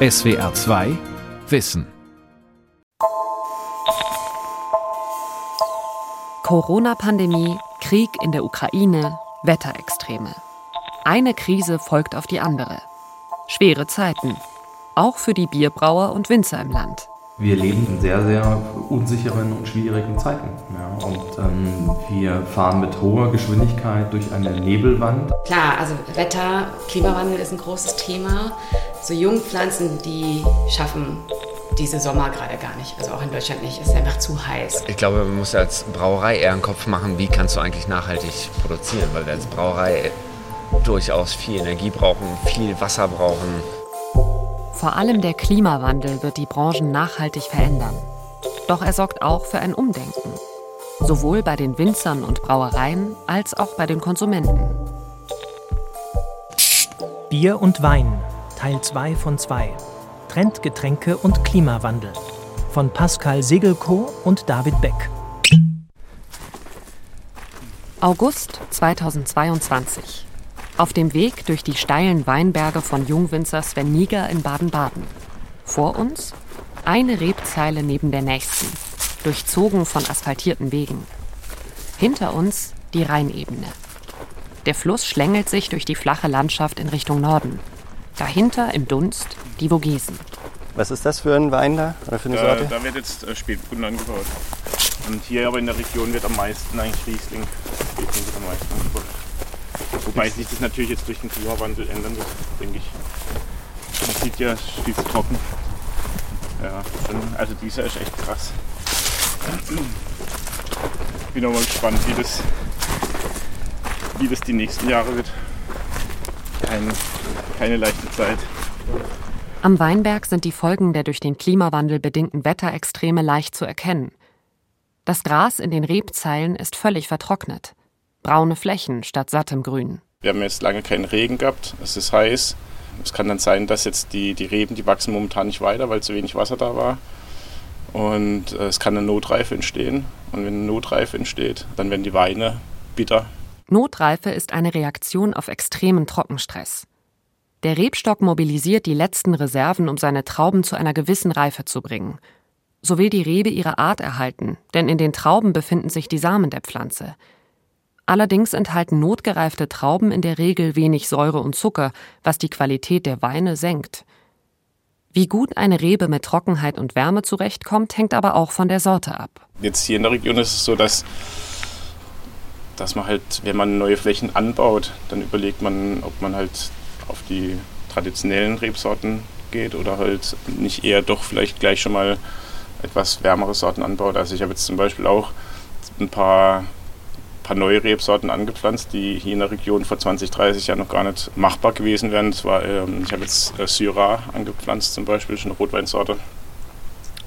SWR 2 Wissen. Corona-Pandemie, Krieg in der Ukraine, Wetterextreme. Eine Krise folgt auf die andere. Schwere Zeiten, auch für die Bierbrauer und Winzer im Land. Wir leben in sehr, sehr unsicheren und schwierigen Zeiten. Ja, und ähm, wir fahren mit hoher Geschwindigkeit durch eine Nebelwand. Klar, also Wetter, Klimawandel ist ein großes Thema. So Jungpflanzen, die schaffen diese Sommer gerade gar nicht. Also auch in Deutschland nicht. Es ist einfach zu heiß. Ich glaube, man muss als Brauerei eher einen Kopf machen, wie kannst du eigentlich nachhaltig produzieren, weil wir als Brauerei durchaus viel Energie brauchen, viel Wasser brauchen. Vor allem der Klimawandel wird die Branchen nachhaltig verändern. Doch er sorgt auch für ein Umdenken. Sowohl bei den Winzern und Brauereien als auch bei den Konsumenten. Bier und Wein, Teil 2 von 2. Trendgetränke und Klimawandel. Von Pascal Segelko und David Beck. August 2022. Auf dem Weg durch die steilen Weinberge von Jungwinzer Sven Niger in Baden-Baden. Vor uns eine Rebzeile neben der nächsten, durchzogen von asphaltierten Wegen. Hinter uns die Rheinebene. Der Fluss schlängelt sich durch die flache Landschaft in Richtung Norden. Dahinter im Dunst die Vogesen. Was ist das für ein Wein da oder für eine Sorte? Da, da wird jetzt äh, Spätburgunder angebaut. Und hier aber in der Region wird am meisten eigentlich Riesling. Riesling wird am meisten angebaut. Wobei sich das natürlich jetzt durch den Klimawandel ändern wird, denke ich. Man sieht ja, es ist viel zu trocken. Ja, also dieser ist echt krass. Bin auch mal gespannt, wie das, wie das die nächsten Jahre wird. Kein, keine leichte Zeit. Am Weinberg sind die Folgen der durch den Klimawandel bedingten Wetterextreme leicht zu erkennen. Das Gras in den Rebzeilen ist völlig vertrocknet. Braune Flächen statt sattem Grün. Wir haben jetzt lange keinen Regen gehabt, es ist heiß. Es kann dann sein, dass jetzt die, die Reben, die wachsen momentan nicht weiter, weil zu wenig Wasser da war. Und äh, es kann eine Notreife entstehen. Und wenn eine Notreife entsteht, dann werden die Weine bitter. Notreife ist eine Reaktion auf extremen Trockenstress. Der Rebstock mobilisiert die letzten Reserven, um seine Trauben zu einer gewissen Reife zu bringen. So will die Rebe ihre Art erhalten, denn in den Trauben befinden sich die Samen der Pflanze. Allerdings enthalten notgereifte Trauben in der Regel wenig Säure und Zucker, was die Qualität der Weine senkt. Wie gut eine Rebe mit Trockenheit und Wärme zurechtkommt, hängt aber auch von der Sorte ab. Jetzt hier in der Region ist es so, dass, dass man halt, wenn man neue Flächen anbaut, dann überlegt man, ob man halt auf die traditionellen Rebsorten geht oder halt nicht eher doch vielleicht gleich schon mal etwas wärmere Sorten anbaut. Also ich habe jetzt zum Beispiel auch ein paar, paar neue Rebsorten angepflanzt, die hier in der Region vor 20, 30 Jahren noch gar nicht machbar gewesen wären. Das war, ähm, ich habe jetzt äh, Syrah angepflanzt zum Beispiel, das ist eine Rotweinsorte,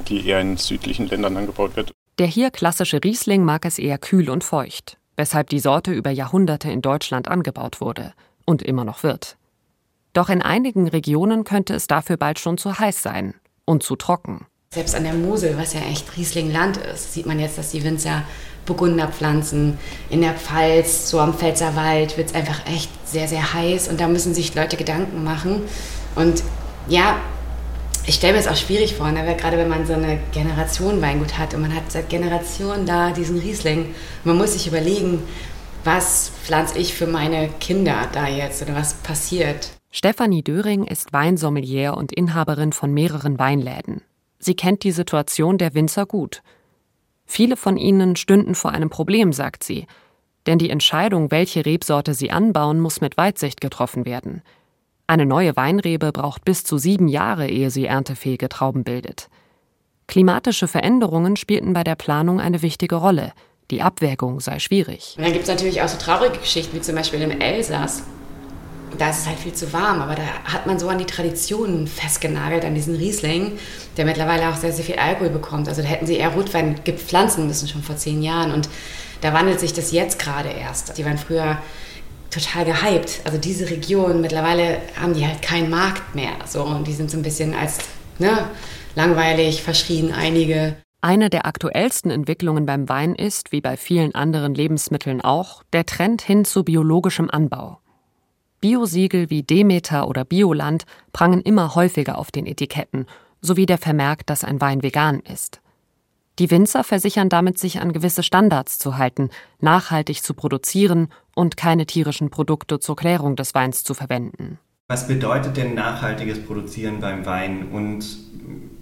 die eher in südlichen Ländern angebaut wird. Der hier klassische Riesling mag es eher kühl und feucht, weshalb die Sorte über Jahrhunderte in Deutschland angebaut wurde und immer noch wird. Doch in einigen Regionen könnte es dafür bald schon zu heiß sein und zu trocken. Selbst an der Mosel, was ja echt Rieslingland ist, sieht man jetzt, dass die Winzer Burgunder pflanzen. In der Pfalz, so am Pfälzerwald, wird es einfach echt sehr, sehr heiß und da müssen sich Leute Gedanken machen. Und ja, ich stelle mir es auch schwierig vor, ne? gerade wenn man so eine Generation Weingut hat und man hat seit Generationen da diesen Riesling. Man muss sich überlegen, was pflanze ich für meine Kinder da jetzt oder was passiert. Stefanie Döring ist Weinsommelier und Inhaberin von mehreren Weinläden. Sie kennt die Situation der Winzer gut. Viele von ihnen stünden vor einem Problem, sagt sie. Denn die Entscheidung, welche Rebsorte sie anbauen, muss mit Weitsicht getroffen werden. Eine neue Weinrebe braucht bis zu sieben Jahre, ehe sie erntefähige Trauben bildet. Klimatische Veränderungen spielten bei der Planung eine wichtige Rolle. Die Abwägung sei schwierig. Und dann gibt es natürlich auch so traurige Geschichten, wie zum Beispiel im Elsass da ist es halt viel zu warm, aber da hat man so an die Traditionen festgenagelt, an diesen Riesling, der mittlerweile auch sehr, sehr viel Alkohol bekommt. Also da hätten sie eher Rotwein gepflanzen müssen, schon vor zehn Jahren. Und da wandelt sich das jetzt gerade erst. Die waren früher total gehypt. Also diese Region, mittlerweile haben die halt keinen Markt mehr. So, und die sind so ein bisschen als ne, langweilig, verschrien einige. Eine der aktuellsten Entwicklungen beim Wein ist, wie bei vielen anderen Lebensmitteln auch, der Trend hin zu biologischem Anbau. Biosiegel wie Demeter oder Bioland prangen immer häufiger auf den Etiketten, sowie der Vermerk, dass ein Wein vegan ist. Die Winzer versichern damit, sich an gewisse Standards zu halten, nachhaltig zu produzieren und keine tierischen Produkte zur Klärung des Weins zu verwenden. Was bedeutet denn nachhaltiges Produzieren beim Wein und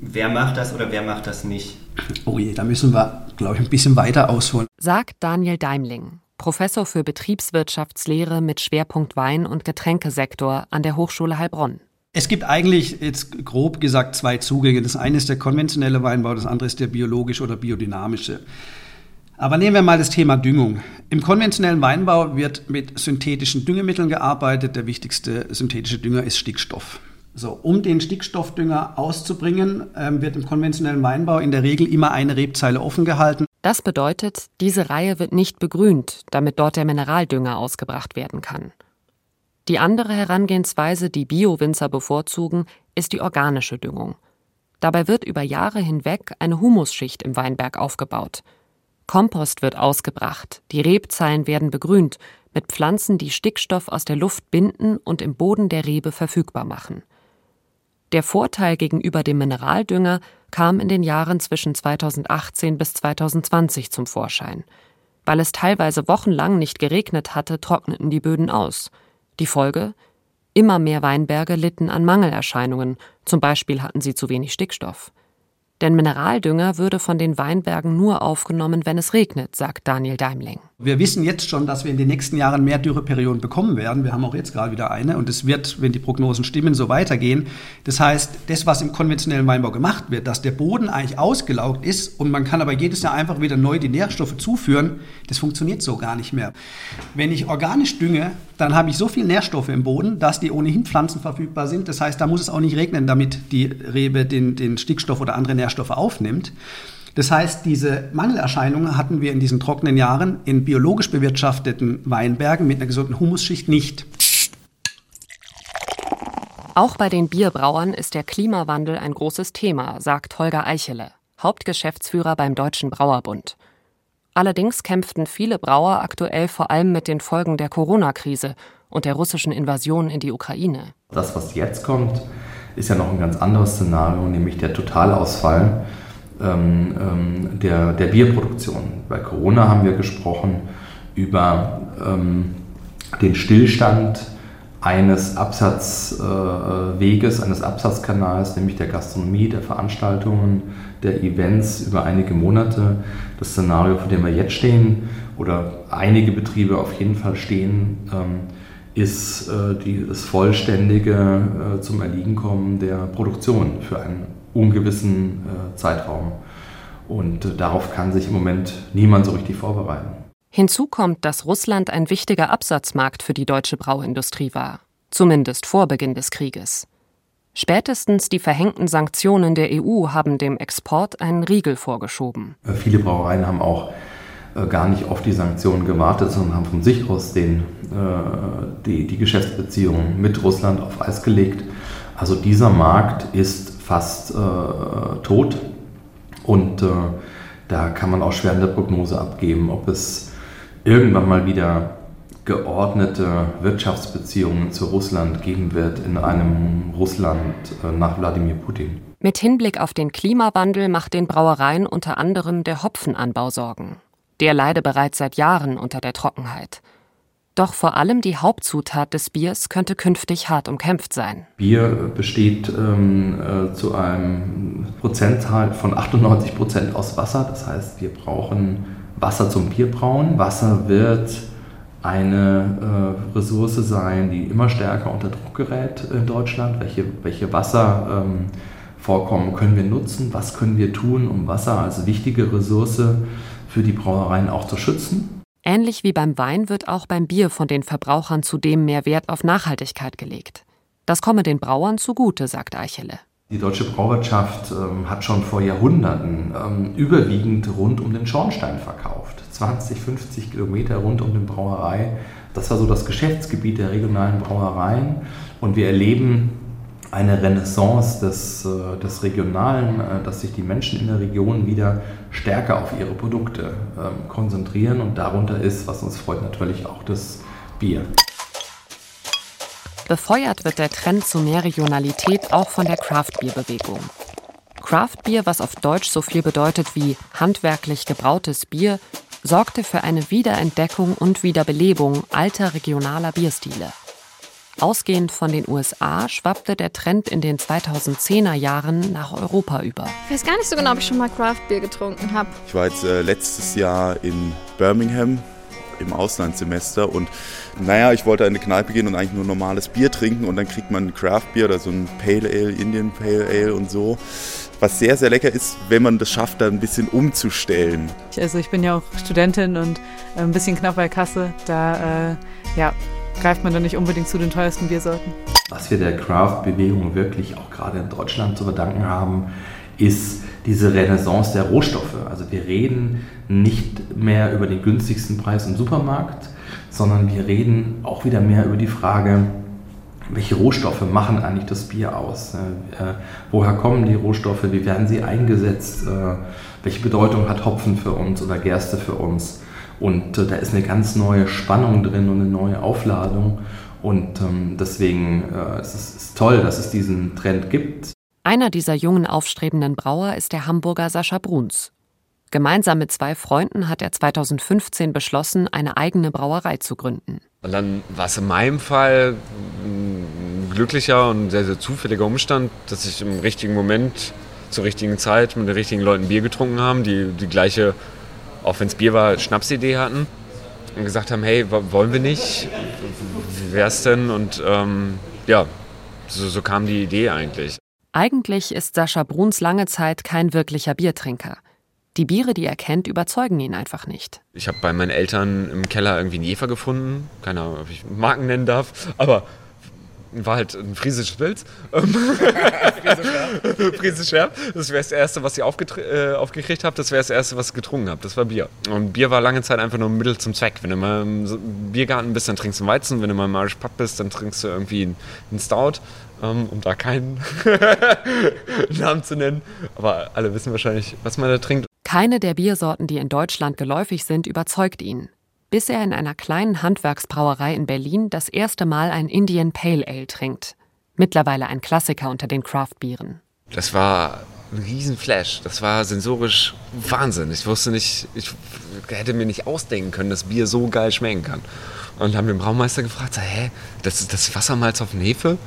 wer macht das oder wer macht das nicht? Oh je, da müssen wir, glaube ich, ein bisschen weiter ausholen. Sagt Daniel Deimling, Professor für Betriebswirtschaftslehre mit Schwerpunkt Wein- und Getränkesektor an der Hochschule Heilbronn. Es gibt eigentlich jetzt grob gesagt zwei Zugänge. Das eine ist der konventionelle Weinbau, das andere ist der biologische oder biodynamische. Aber nehmen wir mal das Thema Düngung. Im konventionellen Weinbau wird mit synthetischen Düngemitteln gearbeitet. Der wichtigste synthetische Dünger ist Stickstoff. So, um den Stickstoffdünger auszubringen, ähm, wird im konventionellen Weinbau in der Regel immer eine Rebzeile offen gehalten. Das bedeutet, diese Reihe wird nicht begrünt, damit dort der Mineraldünger ausgebracht werden kann. Die andere Herangehensweise, die Bio-Winzer bevorzugen, ist die organische Düngung. Dabei wird über Jahre hinweg eine Humusschicht im Weinberg aufgebaut. Kompost wird ausgebracht, die Rebzeilen werden begrünt mit Pflanzen, die Stickstoff aus der Luft binden und im Boden der Rebe verfügbar machen. Der Vorteil gegenüber dem Mineraldünger kam in den Jahren zwischen 2018 bis 2020 zum Vorschein. Weil es teilweise wochenlang nicht geregnet hatte, trockneten die Böden aus. Die Folge? Immer mehr Weinberge litten an Mangelerscheinungen, zum Beispiel hatten sie zu wenig Stickstoff. Denn Mineraldünger würde von den Weinbergen nur aufgenommen, wenn es regnet, sagt Daniel Daimling. Wir wissen jetzt schon, dass wir in den nächsten Jahren mehr Dürreperioden bekommen werden. Wir haben auch jetzt gerade wieder eine und es wird, wenn die Prognosen stimmen, so weitergehen. Das heißt, das, was im konventionellen Weinbau gemacht wird, dass der Boden eigentlich ausgelaugt ist und man kann aber jedes Jahr einfach wieder neu die Nährstoffe zuführen, das funktioniert so gar nicht mehr. Wenn ich organisch dünge, dann habe ich so viel Nährstoffe im Boden, dass die ohnehin pflanzenverfügbar sind. Das heißt, da muss es auch nicht regnen, damit die Rebe den, den Stickstoff oder andere Nährstoffe aufnimmt. Das heißt, diese Mangelerscheinungen hatten wir in diesen trockenen Jahren in biologisch bewirtschafteten Weinbergen mit einer gesunden Humusschicht nicht. Auch bei den Bierbrauern ist der Klimawandel ein großes Thema, sagt Holger Eichele, Hauptgeschäftsführer beim Deutschen Brauerbund. Allerdings kämpften viele Brauer aktuell vor allem mit den Folgen der Corona-Krise und der russischen Invasion in die Ukraine. Das, was jetzt kommt, ist ja noch ein ganz anderes Szenario, nämlich der Totalausfall ähm, ähm, der, der Bierproduktion. Bei Corona haben wir gesprochen über ähm, den Stillstand eines Absatzweges, äh, eines Absatzkanals, nämlich der Gastronomie, der Veranstaltungen, der Events über einige Monate. Das Szenario, vor dem wir jetzt stehen oder einige Betriebe auf jeden Fall stehen, ähm, ist äh, die, das vollständige äh, zum Erliegen kommen der Produktion für einen ungewissen äh, Zeitraum. Und äh, darauf kann sich im Moment niemand so richtig vorbereiten. Hinzu kommt, dass Russland ein wichtiger Absatzmarkt für die deutsche Brauindustrie war, zumindest vor Beginn des Krieges. Spätestens die verhängten Sanktionen der EU haben dem Export einen Riegel vorgeschoben. Äh, viele Brauereien haben auch äh, gar nicht auf die Sanktionen gewartet, sondern haben von sich aus den, äh, die, die Geschäftsbeziehungen mit Russland auf Eis gelegt. Also dieser Markt ist fast äh, tot und äh, da kann man auch schwer eine Prognose abgeben, ob es irgendwann mal wieder geordnete Wirtschaftsbeziehungen zu Russland geben wird in einem Russland äh, nach Wladimir Putin. Mit Hinblick auf den Klimawandel macht den Brauereien unter anderem der Hopfenanbau Sorgen. Der leide bereits seit Jahren unter der Trockenheit. Doch vor allem die Hauptzutat des Biers könnte künftig hart umkämpft sein. Bier besteht ähm, äh, zu einem Prozentzahl von 98 Prozent aus Wasser. Das heißt, wir brauchen Wasser zum Bierbrauen. Wasser wird eine äh, Ressource sein, die immer stärker unter Druck gerät in Deutschland. Welche, welche Wasservorkommen ähm, können wir nutzen? Was können wir tun, um Wasser als wichtige Ressource für die Brauereien auch zu schützen? Ähnlich wie beim Wein wird auch beim Bier von den Verbrauchern zudem mehr Wert auf Nachhaltigkeit gelegt. Das komme den Brauern zugute, sagt Eichele. Die deutsche Brauwirtschaft ähm, hat schon vor Jahrhunderten ähm, überwiegend rund um den Schornstein verkauft. 20, 50 Kilometer rund um die Brauerei. Das war so das Geschäftsgebiet der regionalen Brauereien. Und wir erleben eine Renaissance des, äh, des Regionalen, äh, dass sich die Menschen in der Region wieder stärker auf ihre Produkte ähm, konzentrieren. Und darunter ist, was uns freut, natürlich auch das Bier. Befeuert wird der Trend zu mehr Regionalität auch von der Craft-Bier-Bewegung. Craft-Bier, was auf Deutsch so viel bedeutet wie handwerklich gebrautes Bier, sorgte für eine Wiederentdeckung und Wiederbelebung alter regionaler Bierstile. Ausgehend von den USA schwappte der Trend in den 2010er Jahren nach Europa über. Ich weiß gar nicht so genau, ob ich schon mal Craft Beer getrunken habe. Ich war jetzt äh, letztes Jahr in Birmingham im Auslandssemester und naja, ich wollte in eine Kneipe gehen und eigentlich nur normales Bier trinken und dann kriegt man ein Craft Beer oder so ein Pale Ale, Indian Pale Ale und so. Was sehr, sehr lecker ist, wenn man das schafft, da ein bisschen umzustellen. Also ich bin ja auch Studentin und äh, ein bisschen knapp bei Kasse. Da äh, ja, greift man dann nicht unbedingt zu den teuersten Biersorten. Was wir der Craft-Bewegung wirklich auch gerade in Deutschland zu verdanken haben, ist diese Renaissance der Rohstoffe. Also wir reden nicht mehr über den günstigsten Preis im Supermarkt, sondern wir reden auch wieder mehr über die Frage, welche Rohstoffe machen eigentlich das Bier aus? Äh, woher kommen die Rohstoffe? Wie werden sie eingesetzt? Äh, welche Bedeutung hat Hopfen für uns oder Gerste für uns? Und äh, da ist eine ganz neue Spannung drin und eine neue Aufladung. Und ähm, deswegen äh, es ist es toll, dass es diesen Trend gibt. Einer dieser jungen aufstrebenden Brauer ist der Hamburger Sascha Bruns. Gemeinsam mit zwei Freunden hat er 2015 beschlossen, eine eigene Brauerei zu gründen. Und dann war es in meinem Fall ein glücklicher und sehr, sehr zufälliger Umstand, dass ich im richtigen Moment, zur richtigen Zeit mit den richtigen Leuten Bier getrunken haben, die die gleiche auch wenn es Bier war, Schnapsidee hatten und gesagt haben, hey, wollen wir nicht? Wie wär's denn? Und ähm, ja, so, so kam die Idee eigentlich. Eigentlich ist Sascha Bruns lange Zeit kein wirklicher Biertrinker. Die Biere, die er kennt, überzeugen ihn einfach nicht. Ich habe bei meinen Eltern im Keller irgendwie einen Jefer gefunden. Keine Ahnung, ob ich Marken nennen darf. Aber war halt ein friesisches Pilz. Friesisch Schärf. Das wäre das Erste, was ich äh, aufgekriegt habe. Das wäre das Erste, was ich getrunken habe. Das war Bier. Und Bier war lange Zeit einfach nur ein Mittel zum Zweck. Wenn du mal im Biergarten bist, dann trinkst du einen Weizen. Wenn du mal im Irish Pub bist, dann trinkst du irgendwie einen Stout. Ähm, um da keinen Namen zu nennen. Aber alle wissen wahrscheinlich, was man da trinkt. Keine der Biersorten, die in Deutschland geläufig sind, überzeugt ihn bis er in einer kleinen Handwerksbrauerei in Berlin das erste Mal ein Indian Pale Ale trinkt. Mittlerweile ein Klassiker unter den Craft-Bieren. Das war ein Riesenflash. Das war sensorisch Wahnsinn. Ich wusste nicht, ich hätte mir nicht ausdenken können, dass Bier so geil schmecken kann. Und haben den Braumeister gefragt, so, hä, das ist das Wassermalz auf Hefe?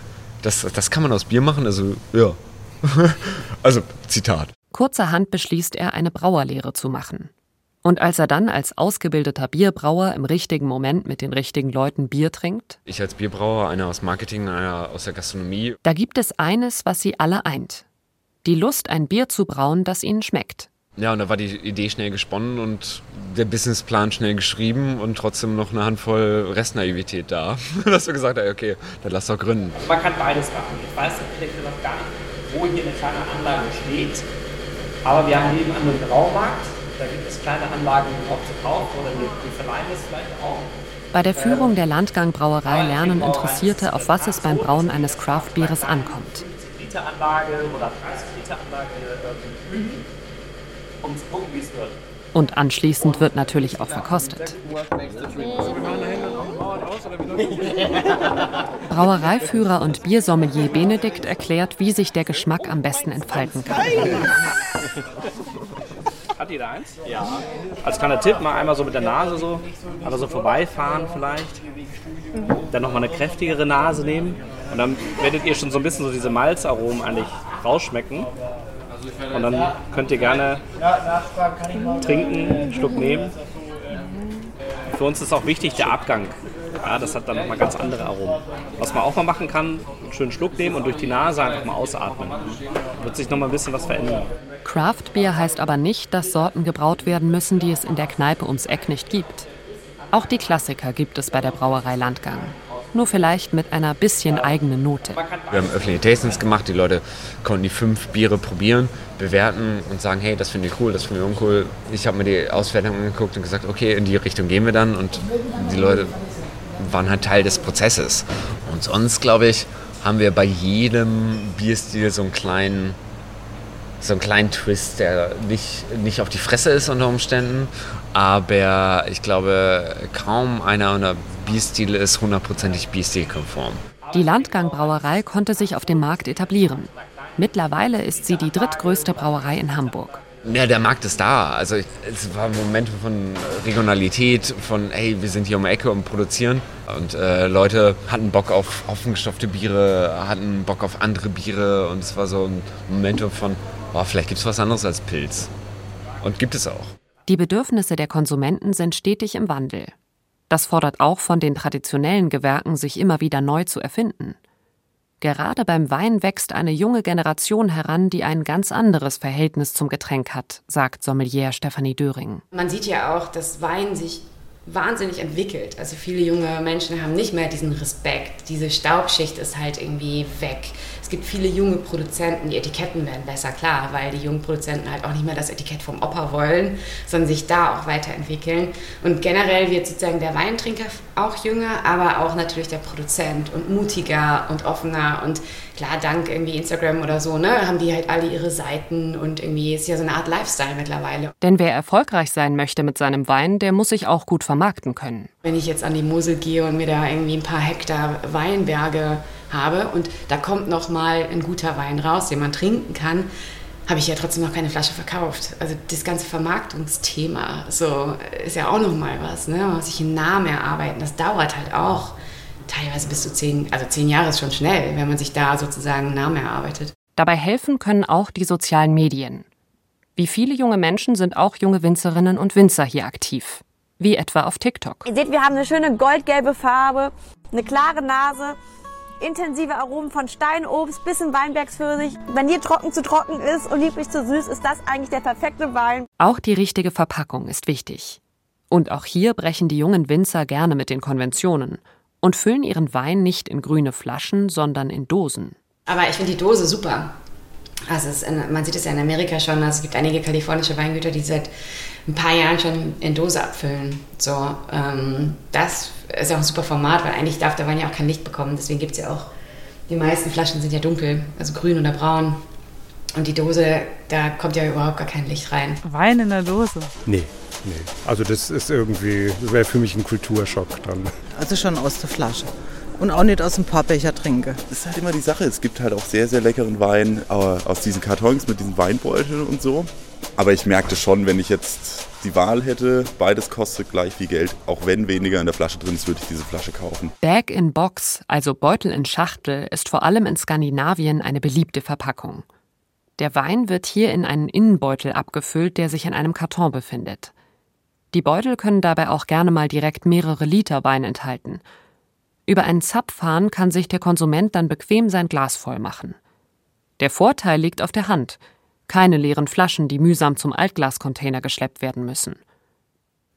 Das, das kann man aus Bier machen? Also, ja. also, Zitat. Kurzerhand beschließt er, eine Brauerlehre zu machen. Und als er dann als ausgebildeter Bierbrauer im richtigen Moment mit den richtigen Leuten Bier trinkt? Ich als Bierbrauer, einer aus Marketing, einer aus der Gastronomie. Da gibt es eines, was sie alle eint. Die Lust, ein Bier zu brauen, das ihnen schmeckt. Ja, und da war die Idee schnell gesponnen und der Businessplan schnell geschrieben und trotzdem noch eine Handvoll Restnaivität da. Dass wir gesagt haben, okay, dann lass doch gründen. Man kann beides machen. Ich weiß ehrlich gesagt gar nicht, wo hier eine kleine Anlage steht. Aber wir haben nebenan einen Braumarkt da gibt es kleine Anlagen auch zu kaufen oder wir, wir verleihen es vielleicht auch. Bei der Führung der Landgang-Brauerei lernen Interessierte, auf was es beim Brauen eines Craft-Bieres ankommt. Liter-Anlage oder 30-Liter-Anlage üben, um zu gucken, wie es wird. Und anschließend wird natürlich auch verkostet. Brauereiführer und Biersommelier Benedikt erklärt, wie sich der Geschmack am besten entfalten kann. Jeder eins? Ja. Als kleiner Tipp, mal einmal so mit der Nase so, aber so vorbeifahren vielleicht. Dann nochmal eine kräftigere Nase nehmen. Und dann werdet ihr schon so ein bisschen so diese Malzaromen eigentlich rausschmecken. Und dann könnt ihr gerne trinken, einen Schluck nehmen. Für uns ist auch wichtig der Abgang. Ja, das hat dann nochmal ganz andere Aromen. Was man auch mal machen kann, einen schönen Schluck nehmen und durch die Nase einfach mal ausatmen. Wird sich nochmal ein bisschen was verändern. Craft Beer heißt aber nicht, dass Sorten gebraut werden müssen, die es in der Kneipe ums Eck nicht gibt. Auch die Klassiker gibt es bei der Brauerei Landgang. Nur vielleicht mit einer bisschen eigenen Note. Wir haben öffentliche Tastings gemacht, die Leute konnten die fünf Biere probieren, bewerten und sagen, hey, das finde ich cool, das finde ich uncool. Ich habe mir die Auswertung angeguckt und gesagt, okay, in die Richtung gehen wir dann und die Leute waren halt Teil des Prozesses. Und sonst, glaube ich, haben wir bei jedem Bierstil so einen kleinen, so einen kleinen Twist, der nicht, nicht auf die Fresse ist unter Umständen, aber ich glaube, kaum einer unserer Bierstile ist hundertprozentig Bierstilkonform. Die Landgang-Brauerei konnte sich auf dem Markt etablieren. Mittlerweile ist sie die drittgrößte Brauerei in Hamburg. Ja, der Markt ist da. Also es war Momente von Regionalität, von hey, wir sind hier um die Ecke und produzieren. Und äh, Leute hatten Bock auf offengestopfte Biere, hatten Bock auf andere Biere. Und es war so ein Momente von, oh, vielleicht gibt es was anderes als Pilz. Und gibt es auch. Die Bedürfnisse der Konsumenten sind stetig im Wandel. Das fordert auch von den traditionellen Gewerken, sich immer wieder neu zu erfinden. Gerade beim Wein wächst eine junge Generation heran, die ein ganz anderes Verhältnis zum Getränk hat, sagt Sommelier Stefanie Döring. Man sieht ja auch, dass Wein sich wahnsinnig entwickelt. Also viele junge Menschen haben nicht mehr diesen Respekt. Diese Staubschicht ist halt irgendwie weg gibt viele junge Produzenten, die Etiketten werden besser, klar, weil die jungen Produzenten halt auch nicht mehr das Etikett vom Opa wollen, sondern sich da auch weiterentwickeln. Und generell wird sozusagen der Weintrinker auch jünger, aber auch natürlich der Produzent und mutiger und offener und klar, dank irgendwie Instagram oder so, ne, haben die halt alle ihre Seiten und irgendwie ist ja so eine Art Lifestyle mittlerweile. Denn wer erfolgreich sein möchte mit seinem Wein, der muss sich auch gut vermarkten können. Wenn ich jetzt an die Mosel gehe und mir da irgendwie ein paar Hektar Weinberge habe und da kommt noch mal ein guter Wein raus, den man trinken kann, habe ich ja trotzdem noch keine Flasche verkauft. Also das ganze Vermarktungsthema so ist ja auch noch mal was, ne? Man muss sich einen Namen erarbeiten. Das dauert halt auch teilweise bis zu zehn, also zehn Jahre ist schon schnell, wenn man sich da sozusagen einen Namen erarbeitet. Dabei helfen können auch die sozialen Medien. Wie viele junge Menschen sind auch junge Winzerinnen und Winzer hier aktiv. Wie etwa auf TikTok. Ihr seht, wir haben eine schöne goldgelbe Farbe, eine klare Nase, intensive Aromen von Steinobst bis in Weinbergspfirsich. Wenn hier trocken zu trocken ist und lieblich zu süß, ist das eigentlich der perfekte Wein. Auch die richtige Verpackung ist wichtig. Und auch hier brechen die jungen Winzer gerne mit den Konventionen und füllen ihren Wein nicht in grüne Flaschen, sondern in Dosen. Aber ich finde die Dose super. Also in, man sieht es ja in Amerika schon, also es gibt einige kalifornische Weingüter, die seit ein paar Jahren schon in Dose abfüllen. So, ähm, das ist ja auch ein super Format, weil eigentlich darf der Wein ja auch kein Licht bekommen. Deswegen gibt es ja auch, die meisten Flaschen sind ja dunkel, also grün oder braun. Und die Dose, da kommt ja überhaupt gar kein Licht rein. Wein in der Dose? Nee, nee. Also das ist irgendwie, das wäre für mich ein Kulturschock dann. Also schon aus der Flasche und auch nicht aus dem Pappbecher trinke. Das ist halt immer die Sache. Es gibt halt auch sehr, sehr leckeren Wein äh, aus diesen Kartons mit diesen Weinbeuteln und so. Aber ich merkte schon, wenn ich jetzt die Wahl hätte, beides kostet gleich viel Geld. Auch wenn weniger in der Flasche drin ist, würde ich diese Flasche kaufen. Bag in Box, also Beutel in Schachtel, ist vor allem in Skandinavien eine beliebte Verpackung. Der Wein wird hier in einen Innenbeutel abgefüllt, der sich in einem Karton befindet. Die Beutel können dabei auch gerne mal direkt mehrere Liter Wein enthalten über einen Zapfhahn kann sich der Konsument dann bequem sein Glas voll machen. Der Vorteil liegt auf der Hand. Keine leeren Flaschen, die mühsam zum Altglascontainer geschleppt werden müssen.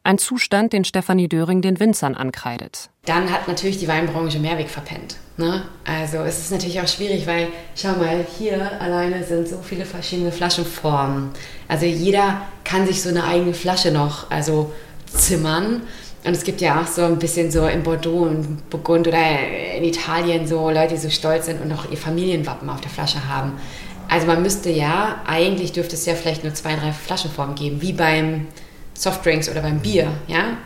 Ein Zustand, den Stefanie Döring den Winzern ankreidet. Dann hat natürlich die Weinbranche Mehrweg verpennt. Ne? Also es ist natürlich auch schwierig, weil schau mal, hier alleine sind so viele verschiedene Flaschenformen. Also jeder kann sich so eine eigene Flasche noch also zimmern. Und es gibt ja auch so ein bisschen so in Bordeaux und Burgund oder in Italien so Leute, die so stolz sind und auch ihr Familienwappen auf der Flasche haben. Also man müsste ja, eigentlich dürfte es ja vielleicht nur zwei, drei Flaschenformen geben, wie beim Softdrinks oder beim Bier, ja,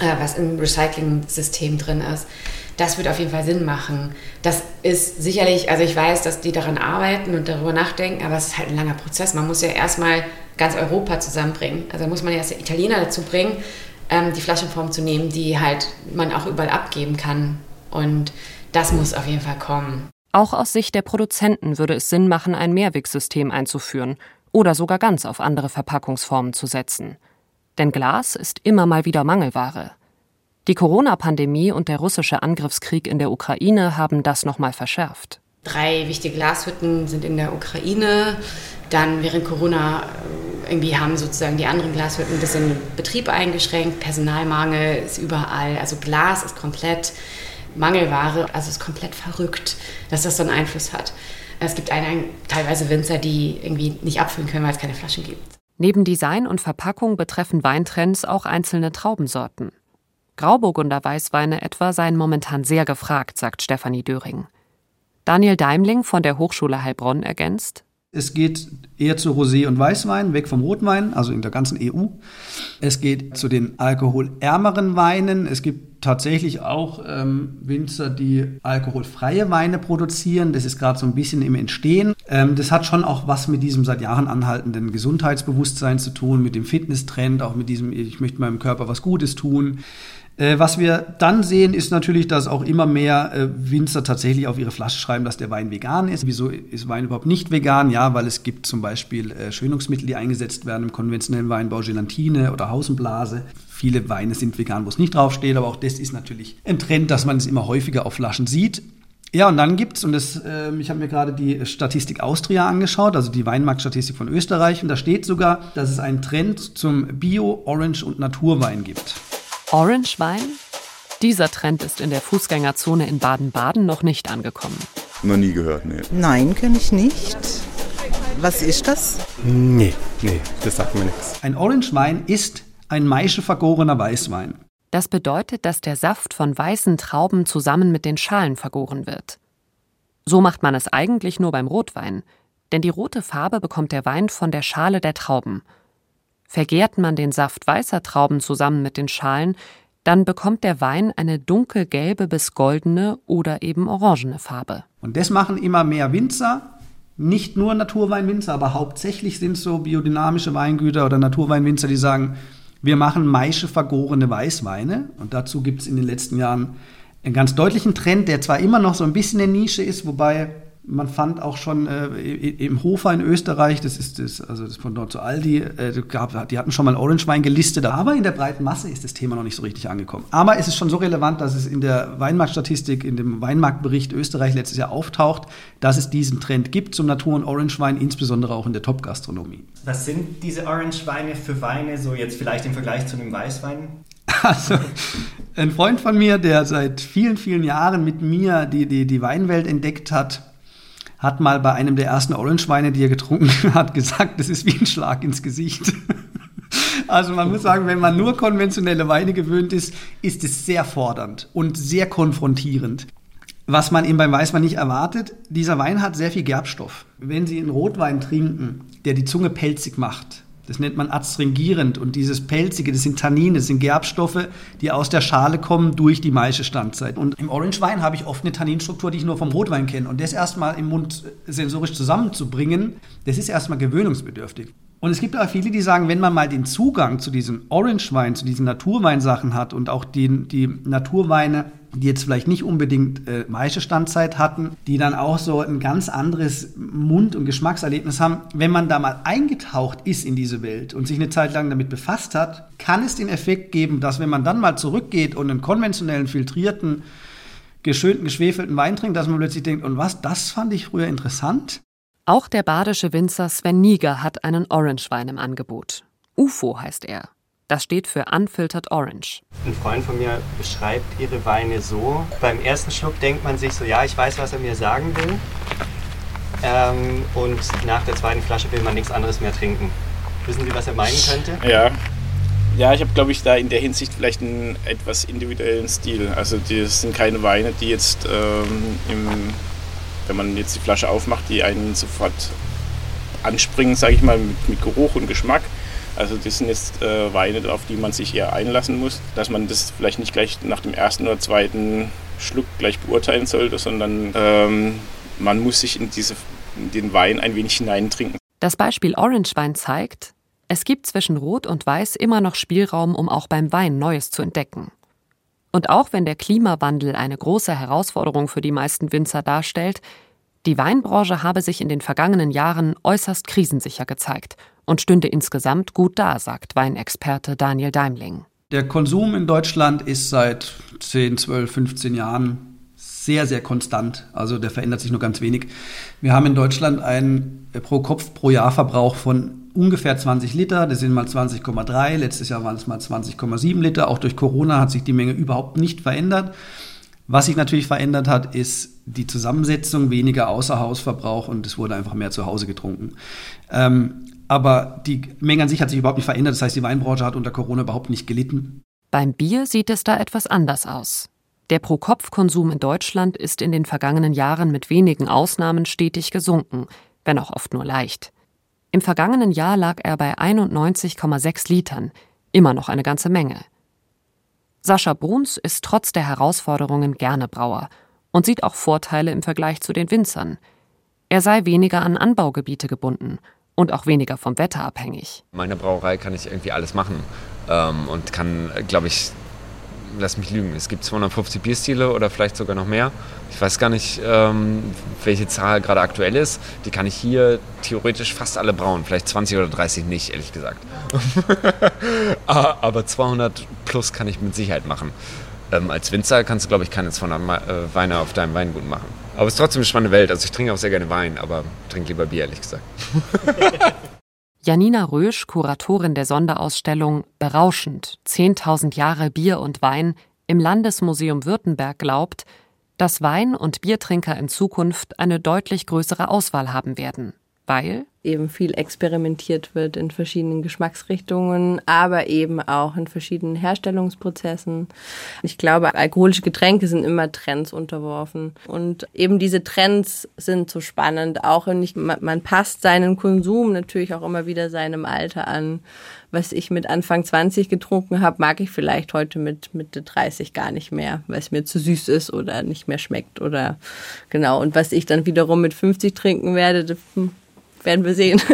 äh, was im Recycling-System drin ist. Das wird auf jeden Fall Sinn machen. Das ist sicherlich, also ich weiß, dass die daran arbeiten und darüber nachdenken, aber es ist halt ein langer Prozess. Man muss ja erstmal ganz Europa zusammenbringen. Also muss man erst Italiener dazu bringen, ähm, die Flaschenform zu nehmen, die halt man auch überall abgeben kann. Und das muss auf jeden Fall kommen. Auch aus Sicht der Produzenten würde es Sinn machen, ein Mehrwegsystem einzuführen oder sogar ganz auf andere Verpackungsformen zu setzen. Denn Glas ist immer mal wieder Mangelware. Die Corona-Pandemie und der russische Angriffskrieg in der Ukraine haben das nochmal verschärft. Drei wichtige Glashütten sind in der Ukraine. Dann während Corona äh, irgendwie haben sozusagen die anderen Glashütten ein bisschen Betrieb eingeschränkt. Personalmangel ist überall. Also Glas ist komplett Mangelware. Also ist komplett verrückt, dass das so einen Einfluss hat. Es gibt einen, teilweise Winzer, die irgendwie nicht abfüllen können, weil es keine Flaschen gibt. Neben Design und Verpackung betreffen Weintrends auch einzelne Traubensorten. Grauburgunder Weißweine etwa seien momentan sehr gefragt, sagt Stefanie Döring. Daniel Daimling von der Hochschule Heilbronn ergänzt. Es geht eher zu Rosé und Weißwein, weg vom Rotwein, also in der ganzen EU. Es geht zu den alkoholärmeren Weinen. Es gibt tatsächlich auch ähm, Winzer, die alkoholfreie Weine produzieren. Das ist gerade so ein bisschen im Entstehen. Ähm, das hat schon auch was mit diesem seit Jahren anhaltenden Gesundheitsbewusstsein zu tun, mit dem Fitnesstrend, auch mit diesem, ich möchte meinem Körper was Gutes tun. Äh, was wir dann sehen, ist natürlich, dass auch immer mehr äh, Winzer tatsächlich auf ihre Flasche schreiben, dass der Wein vegan ist. Wieso ist Wein überhaupt nicht vegan? Ja, weil es gibt zum Beispiel äh, Schönungsmittel, die eingesetzt werden im konventionellen Weinbau, Gelatine oder Hausenblase. Viele Weine sind vegan, wo es nicht draufsteht, aber auch das ist natürlich ein Trend, dass man es immer häufiger auf Flaschen sieht. Ja, und dann gibt's und das, äh, ich habe mir gerade die Statistik Austria angeschaut, also die Weinmarktstatistik von Österreich, und da steht sogar, dass es einen Trend zum Bio-, Orange- und Naturwein gibt. Orange-Wein? Dieser Trend ist in der Fußgängerzone in Baden-Baden noch nicht angekommen. Noch nie gehört, nee. Nein, kenne ich nicht. Was ist das? Nee, nee, das sagt mir nichts. Ein Orange-Wein ist ein maischevergorener Weißwein. Das bedeutet, dass der Saft von weißen Trauben zusammen mit den Schalen vergoren wird. So macht man es eigentlich nur beim Rotwein, denn die rote Farbe bekommt der Wein von der Schale der Trauben – Vergärt man den Saft weißer Trauben zusammen mit den Schalen, dann bekommt der Wein eine dunkelgelbe bis goldene oder eben orangene Farbe. Und das machen immer mehr Winzer, nicht nur Naturweinwinzer, aber hauptsächlich sind es so biodynamische Weingüter oder Naturweinwinzer, die sagen, wir machen Maische vergorene Weißweine. Und dazu gibt es in den letzten Jahren einen ganz deutlichen Trend, der zwar immer noch so ein bisschen eine Nische ist, wobei man fand auch schon äh, im Hofer in Österreich, das ist das, also das von dort zu Aldi, äh, gab, die hatten schon mal Orangewein gelistet, aber in der breiten Masse ist das Thema noch nicht so richtig angekommen. Aber es ist schon so relevant, dass es in der Weinmarktstatistik, in dem Weinmarktbericht Österreich letztes Jahr auftaucht, dass es diesen Trend gibt zum Natur- und Orangewein, insbesondere auch in der Top-Gastronomie. Was sind diese Orangeweine für Weine, so jetzt vielleicht im Vergleich zu einem Weißwein? Also, ein Freund von mir, der seit vielen, vielen Jahren mit mir die, die, die Weinwelt entdeckt hat, hat mal bei einem der ersten Orange-Weine, die er getrunken hat, gesagt, das ist wie ein Schlag ins Gesicht. Also man muss sagen, wenn man nur konventionelle Weine gewöhnt ist, ist es sehr fordernd und sehr konfrontierend. Was man eben beim Weißwein nicht erwartet, dieser Wein hat sehr viel Gerbstoff. Wenn Sie einen Rotwein trinken, der die Zunge pelzig macht, das nennt man adstringierend. Und dieses Pelzige, das sind Tannine, das sind Gerbstoffe, die aus der Schale kommen durch die Maischestandzeit. Und im Orange-Wein habe ich oft eine Tanninstruktur, die ich nur vom Rotwein kenne. Und das erstmal im Mund sensorisch zusammenzubringen, das ist erstmal gewöhnungsbedürftig. Und es gibt auch viele, die sagen, wenn man mal den Zugang zu diesem Orange-Wein, zu diesen Naturweinsachen hat und auch die, die Naturweine die jetzt vielleicht nicht unbedingt äh, Maischestandzeit hatten, die dann auch so ein ganz anderes Mund- und Geschmackserlebnis haben. Wenn man da mal eingetaucht ist in diese Welt und sich eine Zeit lang damit befasst hat, kann es den Effekt geben, dass wenn man dann mal zurückgeht und einen konventionellen, filtrierten, geschönten, geschwefelten Wein trinkt, dass man plötzlich denkt, und was, das fand ich früher interessant. Auch der badische Winzer Sven Niger hat einen Orangewein im Angebot. UFO heißt er. Das steht für Unfiltered Orange. Ein Freund von mir beschreibt ihre Weine so. Beim ersten Schluck denkt man sich so, ja, ich weiß, was er mir sagen will. Ähm, und nach der zweiten Flasche will man nichts anderes mehr trinken. Wissen Sie, was er meinen könnte? Ja. Ja, ich habe, glaube ich, da in der Hinsicht vielleicht einen etwas individuellen Stil. Also das sind keine Weine, die jetzt, ähm, im, wenn man jetzt die Flasche aufmacht, die einen sofort anspringen, sage ich mal, mit, mit Geruch und Geschmack also das sind jetzt äh, Weine, auf die man sich eher einlassen muss, dass man das vielleicht nicht gleich nach dem ersten oder zweiten Schluck gleich beurteilen sollte, sondern ähm, man muss sich in, diese, in den Wein ein wenig hineintrinken. Das Beispiel Orangewein zeigt, es gibt zwischen Rot und Weiß immer noch Spielraum, um auch beim Wein Neues zu entdecken. Und auch wenn der Klimawandel eine große Herausforderung für die meisten Winzer darstellt, die Weinbranche habe sich in den vergangenen Jahren äußerst krisensicher gezeigt und stünde insgesamt gut da, sagt Weinexperte Daniel Daimling. Der Konsum in Deutschland ist seit 10, 12, 15 Jahren sehr, sehr konstant. Also der verändert sich nur ganz wenig. Wir haben in Deutschland einen pro Kopf pro Jahr Verbrauch von ungefähr 20 Liter. Das sind mal 20,3. Letztes Jahr waren es mal 20,7 Liter. Auch durch Corona hat sich die Menge überhaupt nicht verändert. Was sich natürlich verändert hat, ist die Zusammensetzung, weniger Außerhausverbrauch und es wurde einfach mehr zu Hause getrunken. Ähm, aber die Menge an sich hat sich überhaupt nicht verändert. Das heißt, die Weinbranche hat unter Corona überhaupt nicht gelitten. Beim Bier sieht es da etwas anders aus. Der Pro-Kopf-Konsum in Deutschland ist in den vergangenen Jahren mit wenigen Ausnahmen stetig gesunken, wenn auch oft nur leicht. Im vergangenen Jahr lag er bei 91,6 Litern, immer noch eine ganze Menge. Sascha Bruns ist trotz der Herausforderungen gerne Brauer und sieht auch Vorteile im Vergleich zu den Winzern. Er sei weniger an Anbaugebiete gebunden und auch weniger vom Wetter abhängig. Meine Brauerei kann ich irgendwie alles machen ähm, und kann, glaube ich, lass mich lügen, es gibt 250 Bierstile oder vielleicht sogar noch mehr. Ich weiß gar nicht, ähm, welche Zahl gerade aktuell ist. Die kann ich hier theoretisch fast alle brauen. Vielleicht 20 oder 30 nicht, ehrlich gesagt. Ah, aber 200 plus kann ich mit Sicherheit machen. Ähm, als Winzer kannst du, glaube ich, keine 200 äh, Weine auf deinem Weingut machen. Aber es ist trotzdem eine spannende Welt. Also ich trinke auch sehr gerne Wein, aber trinke lieber Bier, ehrlich gesagt. Janina Rösch, Kuratorin der Sonderausstellung Berauschend 10.000 Jahre Bier und Wein im Landesmuseum Württemberg glaubt, dass Wein- und Biertrinker in Zukunft eine deutlich größere Auswahl haben werden weil eben viel experimentiert wird in verschiedenen Geschmacksrichtungen, aber eben auch in verschiedenen Herstellungsprozessen. Ich glaube, alkoholische Getränke sind immer Trends unterworfen und eben diese Trends sind so spannend. Auch nicht, man passt seinen Konsum natürlich auch immer wieder seinem Alter an. Was ich mit Anfang 20 getrunken habe, mag ich vielleicht heute mit Mitte 30 gar nicht mehr, weil es mir zu süß ist oder nicht mehr schmeckt oder genau. Und was ich dann wiederum mit 50 trinken werde, werden wir sehen.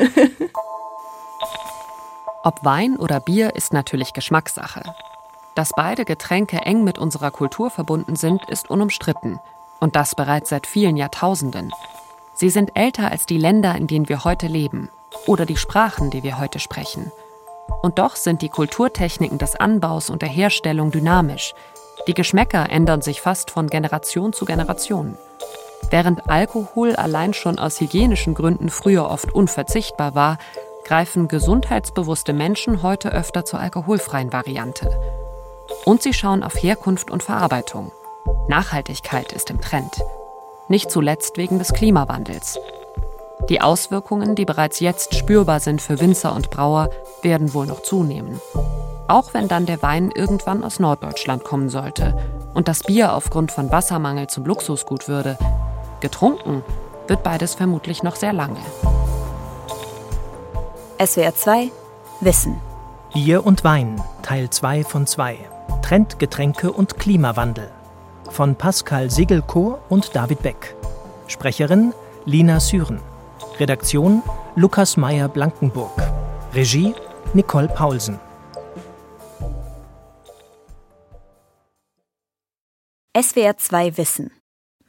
Ob Wein oder Bier ist natürlich Geschmackssache. Dass beide Getränke eng mit unserer Kultur verbunden sind, ist unumstritten. Und das bereits seit vielen Jahrtausenden. Sie sind älter als die Länder, in denen wir heute leben. Oder die Sprachen, die wir heute sprechen. Und doch sind die Kulturtechniken des Anbaus und der Herstellung dynamisch. Die Geschmäcker ändern sich fast von Generation zu Generation. Während Alkohol allein schon aus hygienischen Gründen früher oft unverzichtbar war, greifen gesundheitsbewusste Menschen heute öfter zur alkoholfreien Variante. Und sie schauen auf Herkunft und Verarbeitung. Nachhaltigkeit ist im Trend. Nicht zuletzt wegen des Klimawandels. Die Auswirkungen, die bereits jetzt spürbar sind für Winzer und Brauer, werden wohl noch zunehmen. Auch wenn dann der Wein irgendwann aus Norddeutschland kommen sollte und das Bier aufgrund von Wassermangel zum Luxusgut würde, Getrunken wird beides vermutlich noch sehr lange. SWR 2 Wissen. Bier und Wein, Teil 2 von 2. Trendgetränke und Klimawandel. Von Pascal Segelko und David Beck. Sprecherin Lina Süren. Redaktion Lukas Meyer-Blankenburg. Regie Nicole Paulsen. SWR 2 Wissen.